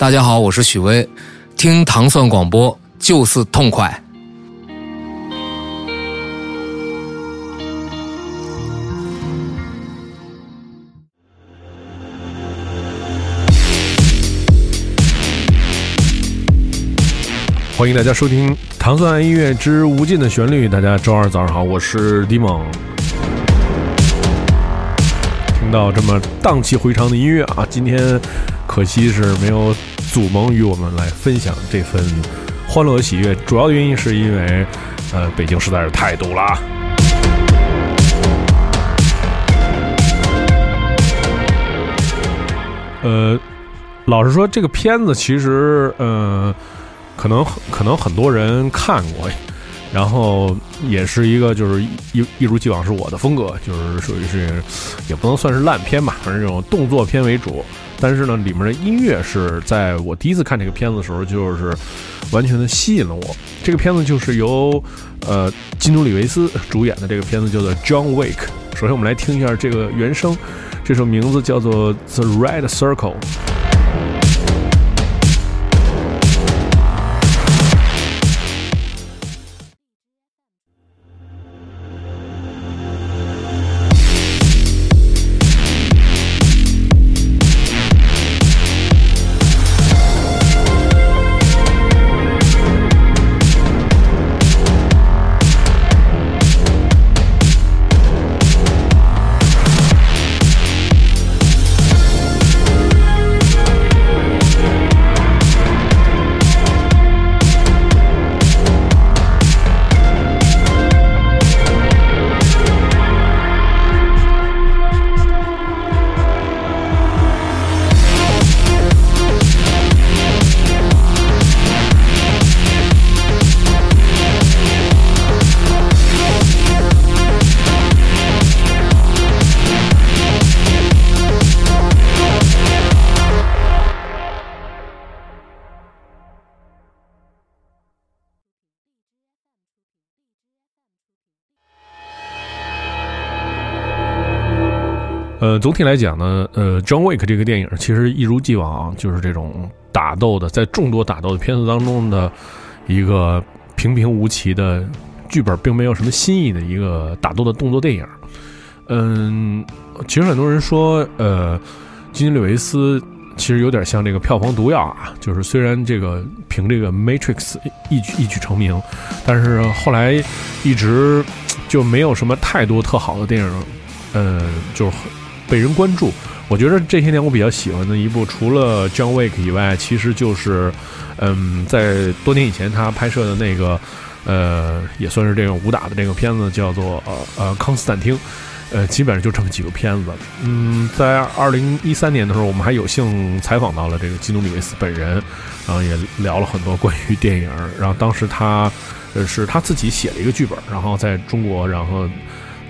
大家好，我是许巍，听糖蒜广播就是痛快。欢迎大家收听《糖蒜音乐之无尽的旋律》。大家周二早上好，我是迪蒙。听到这么荡气回肠的音乐啊，今天可惜是没有祖萌与我们来分享这份欢乐喜悦。主要的原因是因为，呃，北京实在是太堵了。呃，老实说，这个片子其实，呃。可能可能很多人看过，然后也是一个就是一一如既往是我的风格，就是属于是也不能算是烂片吧，反正这种动作片为主。但是呢，里面的音乐是在我第一次看这个片子的时候，就是完全的吸引了我。这个片子就是由呃基努里维斯主演的这个片子叫做《John Wick》。首先我们来听一下这个原声，这首名字叫做《The Red Circle》。呃，总体来讲呢，呃，《John Wick》这个电影其实一如既往，就是这种打斗的，在众多打斗的片子当中的一个平平无奇的剧本，并没有什么新意的一个打斗的动作电影。嗯，其实很多人说，呃，基尼·里维斯其实有点像这个票房毒药啊，就是虽然这个凭这个《Matrix》一举一举成名，但是后来一直就没有什么太多特好的电影，呃，就是。被人关注，我觉得这些年我比较喜欢的一部，除了《John Wick》以外，其实就是，嗯，在多年以前他拍摄的那个，呃，也算是这种武打的这个片子，叫做呃呃《康斯坦丁》，呃，基本上就这么几个片子。嗯，在二零一三年的时候，我们还有幸采访到了这个基努里维斯本人，然后也聊了很多关于电影。然后当时他，呃，是他自己写了一个剧本，然后在中国，然后。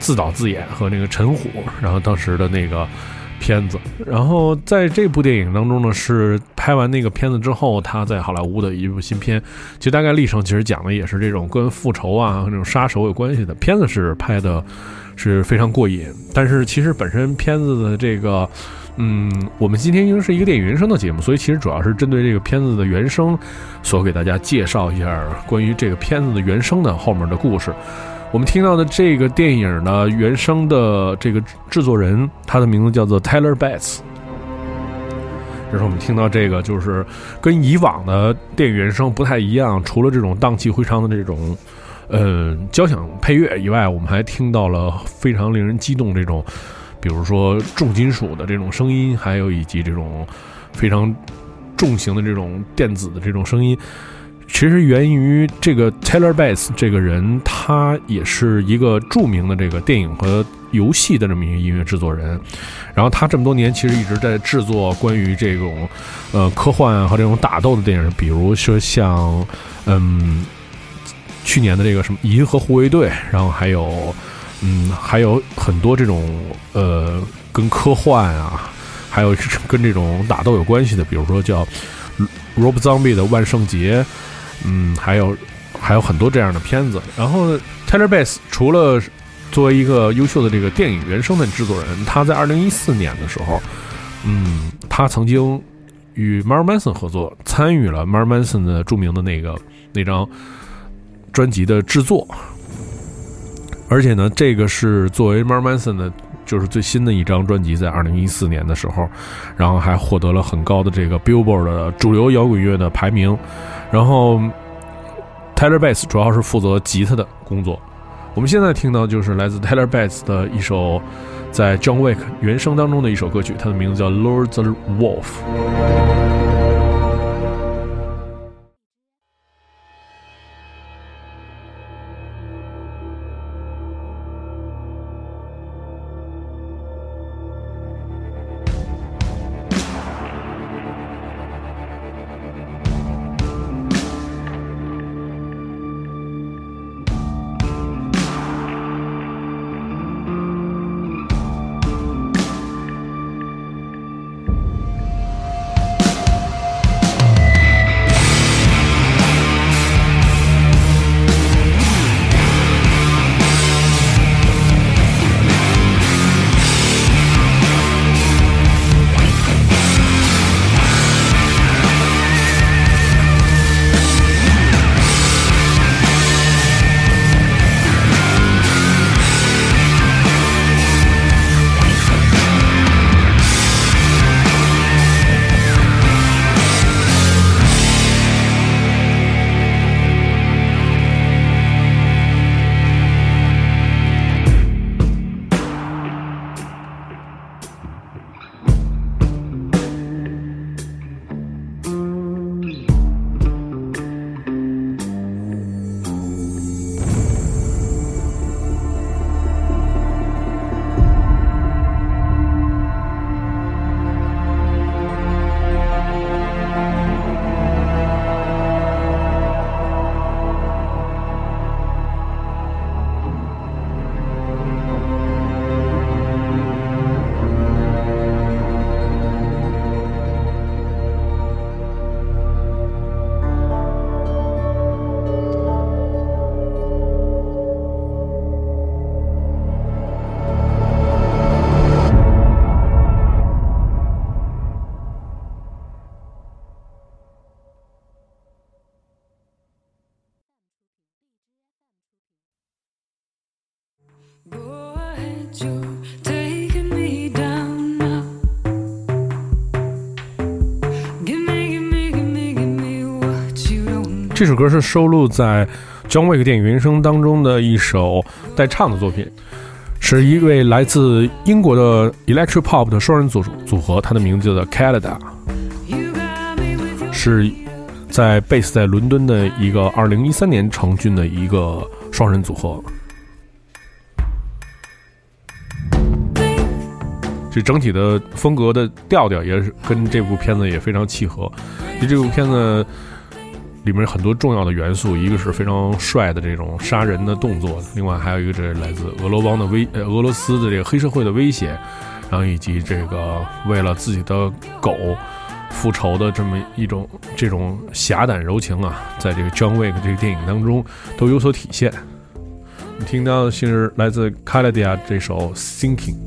自导自演和那个陈虎，然后当时的那个片子，然后在这部电影当中呢，是拍完那个片子之后，他在好莱坞的一部新片，其实大概历程其实讲的也是这种跟复仇啊那种杀手有关系的片子，是拍的是非常过瘾。但是其实本身片子的这个，嗯，我们今天因为是一个电影原声的节目，所以其实主要是针对这个片子的原声，所给大家介绍一下关于这个片子的原声的后面的故事。我们听到的这个电影的原声的这个制作人，他的名字叫做 Taylor Bates。这是我们听到这个，就是跟以往的电影原声不太一样，除了这种荡气回肠的这种，呃，交响配乐以外，我们还听到了非常令人激动这种，比如说重金属的这种声音，还有以及这种非常重型的这种电子的这种声音。其实源于这个 Taylor Bates 这个人，他也是一个著名的这个电影和游戏的这么一个音乐制作人。然后他这么多年其实一直在制作关于这种呃科幻和这种打斗的电影，比如说像嗯去年的这个什么《银河护卫队》，然后还有嗯还有很多这种呃跟科幻啊，还有跟这种打斗有关系的，比如说叫 Rob Zombie 的《万圣节》。嗯，还有还有很多这样的片子。然后，Taylor Bass 除了作为一个优秀的这个电影原声的制作人，他在二零一四年的时候，嗯，他曾经与 Mar Manson 合作，参与了 Mar Manson 的著名的那个那张专辑的制作。而且呢，这个是作为 Mar Manson 的，就是最新的一张专辑，在二零一四年的时候，然后还获得了很高的这个 Billboard 的主流摇滚乐的排名。然后 Taylor Bass 主要是负责吉他的工作。我们现在听到就是来自 Taylor Bass 的一首在 John Wick 原声当中的一首歌曲，它的名字叫《Lord the Wolf》。这首歌是收录在《John Wick》电影原声当中的一首带唱的作品，是一位来自英国的 Electro Pop 的双人组组合，它的名字叫做 Canada，是在 base 在伦敦的一个2013年成军的一个双人组合。这整体的风格的调调也是跟这部片子也非常契合，就这部片子。里面很多重要的元素，一个是非常帅的这种杀人的动作，另外还有一个是来自俄罗邦的威呃俄罗斯的这个黑社会的威胁，然后以及这个为了自己的狗复仇的这么一种这种侠胆柔情啊，在这个《John Wick》这个电影当中都有所体现。你听到的是来自 c a l a d i a 这首《Thinking》。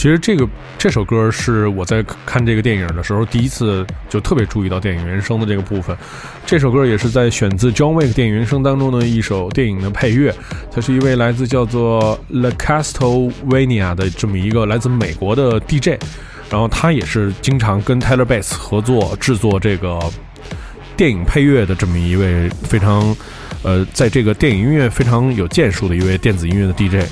其实这个这首歌是我在看这个电影的时候第一次就特别注意到电影原声的这个部分。这首歌也是在选自 John Wick 电影原声当中的一首电影的配乐。它是一位来自叫做 La Castlevania 的这么一个来自美国的 DJ，然后他也是经常跟 Taylor Bass 合作制作这个电影配乐的这么一位非常呃，在这个电影音乐非常有建树的一位电子音乐的 DJ。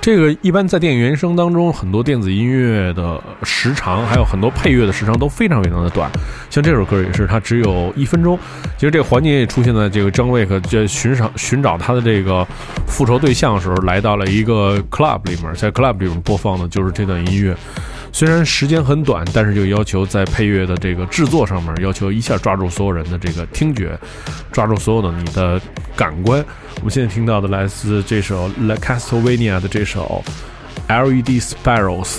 这个一般在电影原声当中，很多电子音乐的时长，还有很多配乐的时长都非常非常的短。像这首歌也是，它只有一分钟。其实这个环节也出现在这个张卫克在寻找寻找他的这个复仇对象的时候，来到了一个 club 里面，在 club 里面播放的就是这段音乐。虽然时间很短，但是就要求在配乐的这个制作上面，要求一下抓住所有人的这个听觉，抓住所有的你的感官。我们现在听到的来自这首 La Castlevania 的这首 LED Spirals。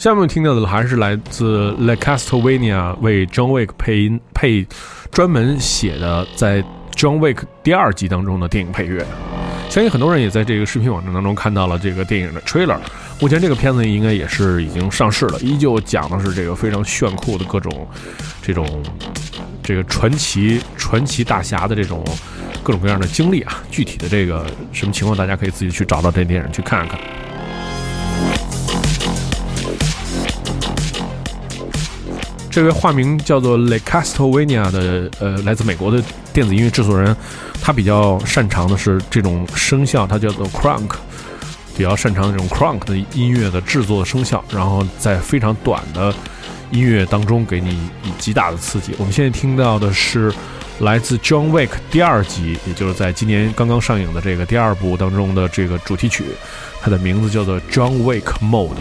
下面听到的还是来自 La Castlevania 为 John Wick 配音配专门写的，在 John Wick 第二集当中的电影配乐。相信很多人也在这个视频网站当中看到了这个电影的 trailer。目前这个片子应该也是已经上市了，依旧讲的是这个非常炫酷的各种这种这个传奇传奇大侠的这种各种各样的经历啊。具体的这个什么情况，大家可以自己去找到这电影去看看。这位化名叫做 Le Castlevania 的，呃，来自美国的电子音乐制作人，他比较擅长的是这种声效，他叫做 Crunk，比较擅长这种 Crunk 的音乐的制作声效，然后在非常短的音乐当中给你以极大的刺激。我们现在听到的是来自 John Wick 第二集，也就是在今年刚刚上映的这个第二部当中的这个主题曲，它的名字叫做 John Wick Mode。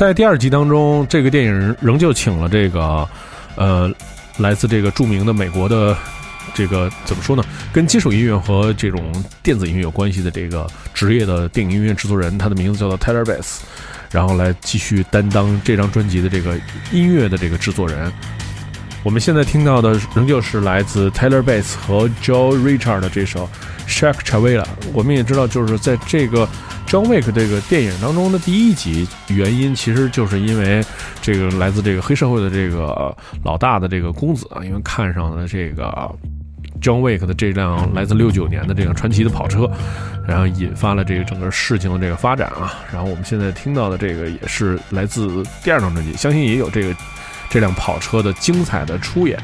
在第二集当中，这个电影仍旧请了这个，呃，来自这个著名的美国的这个怎么说呢？跟金属音乐和这种电子音乐有关系的这个职业的电影音乐制作人，他的名字叫做 Taylor Bass，然后来继续担当这张专辑的这个音乐的这个制作人。我们现在听到的仍旧是来自 Taylor Bass 和 Joe Richard 的这首 Shark Chavilla。我们也知道，就是在这个 John Wick 这个电影当中的第一集，原因其实就是因为这个来自这个黑社会的这个老大的这个公子啊，因为看上了这个 John Wick 的这辆来自六九年的这个传奇的跑车，然后引发了这个整个事情的这个发展啊。然后我们现在听到的这个也是来自第二张专辑，相信也有这个。这辆跑车的精彩的出演。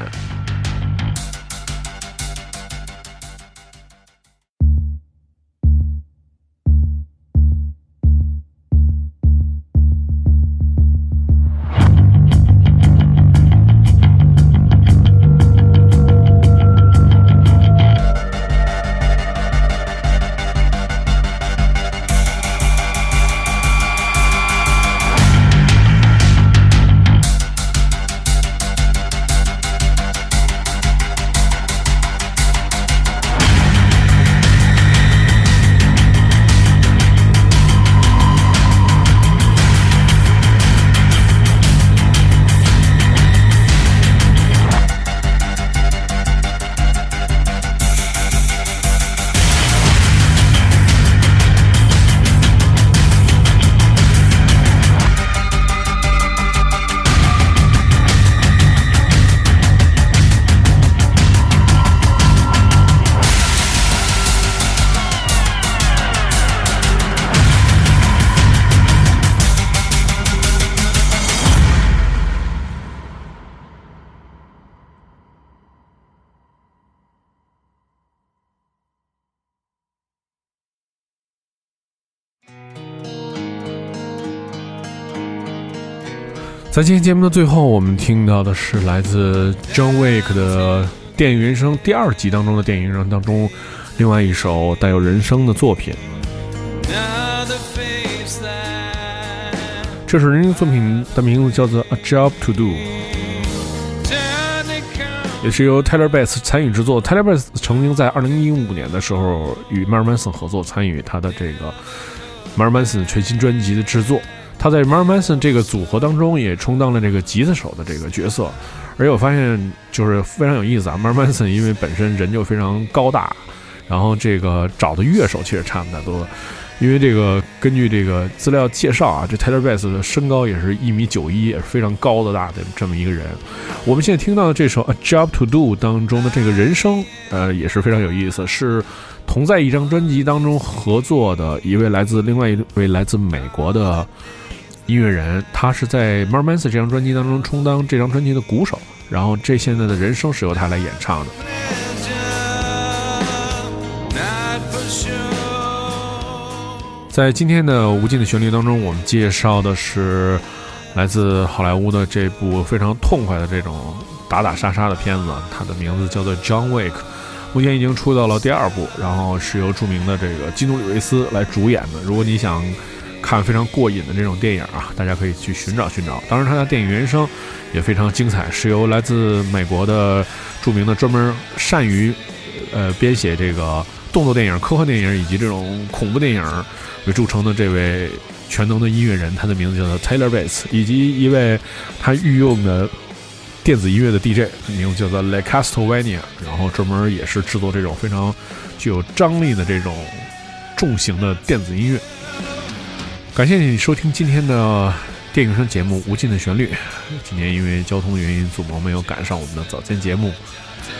在今天节目的最后，我们听到的是来自 John Wick 的电影人生第二集当中的电影人生当中，另外一首带有人声的作品。这首人生作品的名字叫做《A Job to Do》，也是由 Taylor Bass 参与制作。Taylor Bass 曾经在2015年的时候与 m a r Manson 合作，参与他的这个 m a r Manson 全新专辑的制作。他在 Mar Manson 这个组合当中也充当了这个吉他手的这个角色，而且我发现就是非常有意思啊。Mar Manson 因为本身人就非常高大，然后这个找的乐手其实差不太多，因为这个根据这个资料介绍啊，这 Taylor Bass 的身高也是一米九一，也是非常高的大的这么一个人。我们现在听到的这首 A Job to Do 当中的这个人声，呃，也是非常有意思，是同在一张专辑当中合作的一位来自另外一位来自美国的。音乐人，他是在《m a r m a n s 这张专辑当中充当这张专辑的鼓手，然后这现在的人声是由他来演唱的。在今天的《无尽的旋律》当中，我们介绍的是来自好莱坞的这部非常痛快的这种打打杀杀的片子，它的名字叫做《John Wick》，目前已经出到了第二部，然后是由著名的这个基努里维斯来主演的。如果你想，看非常过瘾的这种电影啊，大家可以去寻找寻找。当然，他的电影原声也非常精彩，是由来自美国的著名的专门善于呃编写这个动作电影、科幻电影以及这种恐怖电影为著称的这位全能的音乐人，他的名字叫做 Taylor Bates，以及一位他御用的电子音乐的 DJ，名字叫做 Le Castlevania，然后专门也是制作这种非常具有张力的这种重型的电子音乐。感谢你收听今天的电影声节目《无尽的旋律》。今天因为交通原因，祖萌没有赶上我们的早间节目。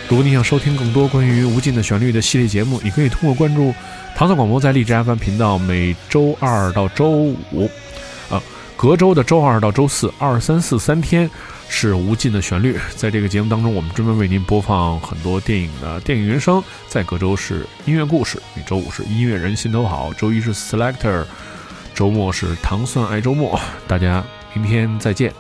如果你想收听更多关于《无尽的旋律》的系列节目，你可以通过关注唐宋广播在荔枝 FM 频道，每周二到周五，啊，隔周的周二到周四，二三四三天是《无尽的旋律》。在这个节目当中，我们专门为您播放很多电影的电影原声。在隔周是音乐故事，每周五是音乐人心头好，周一是 Selector。周末是糖蒜爱周末，大家明天再见。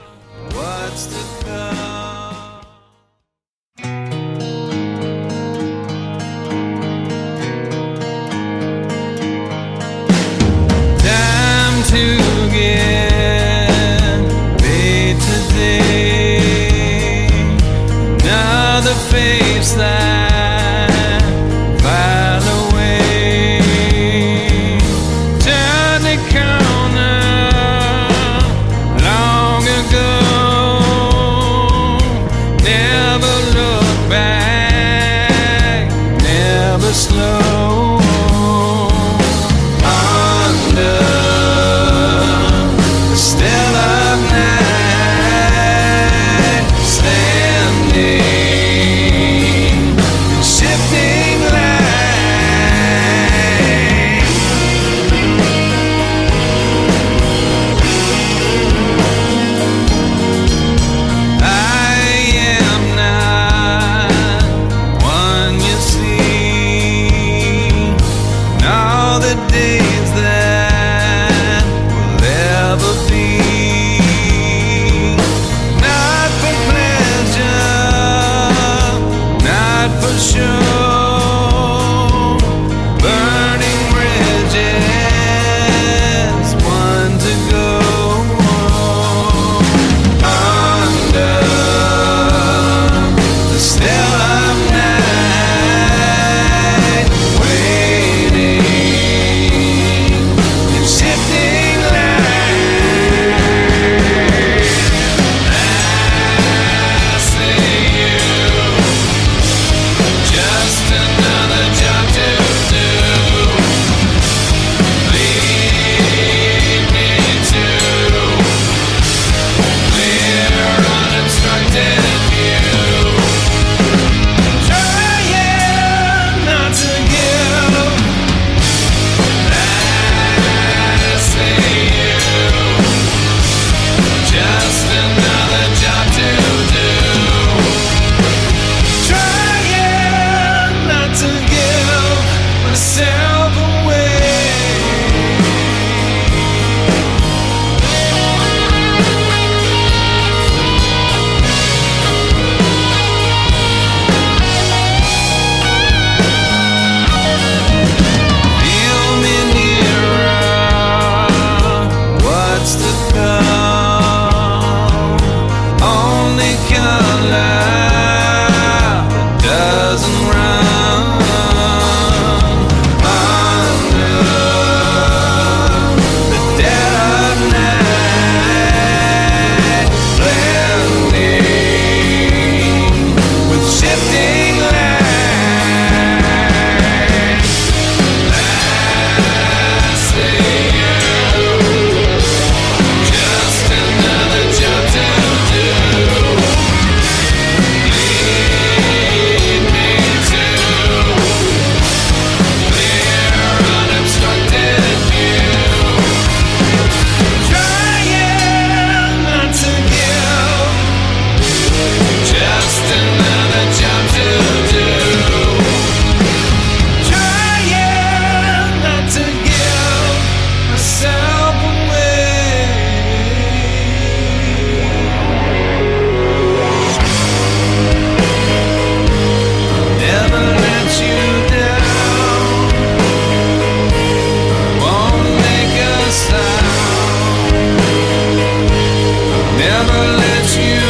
Let you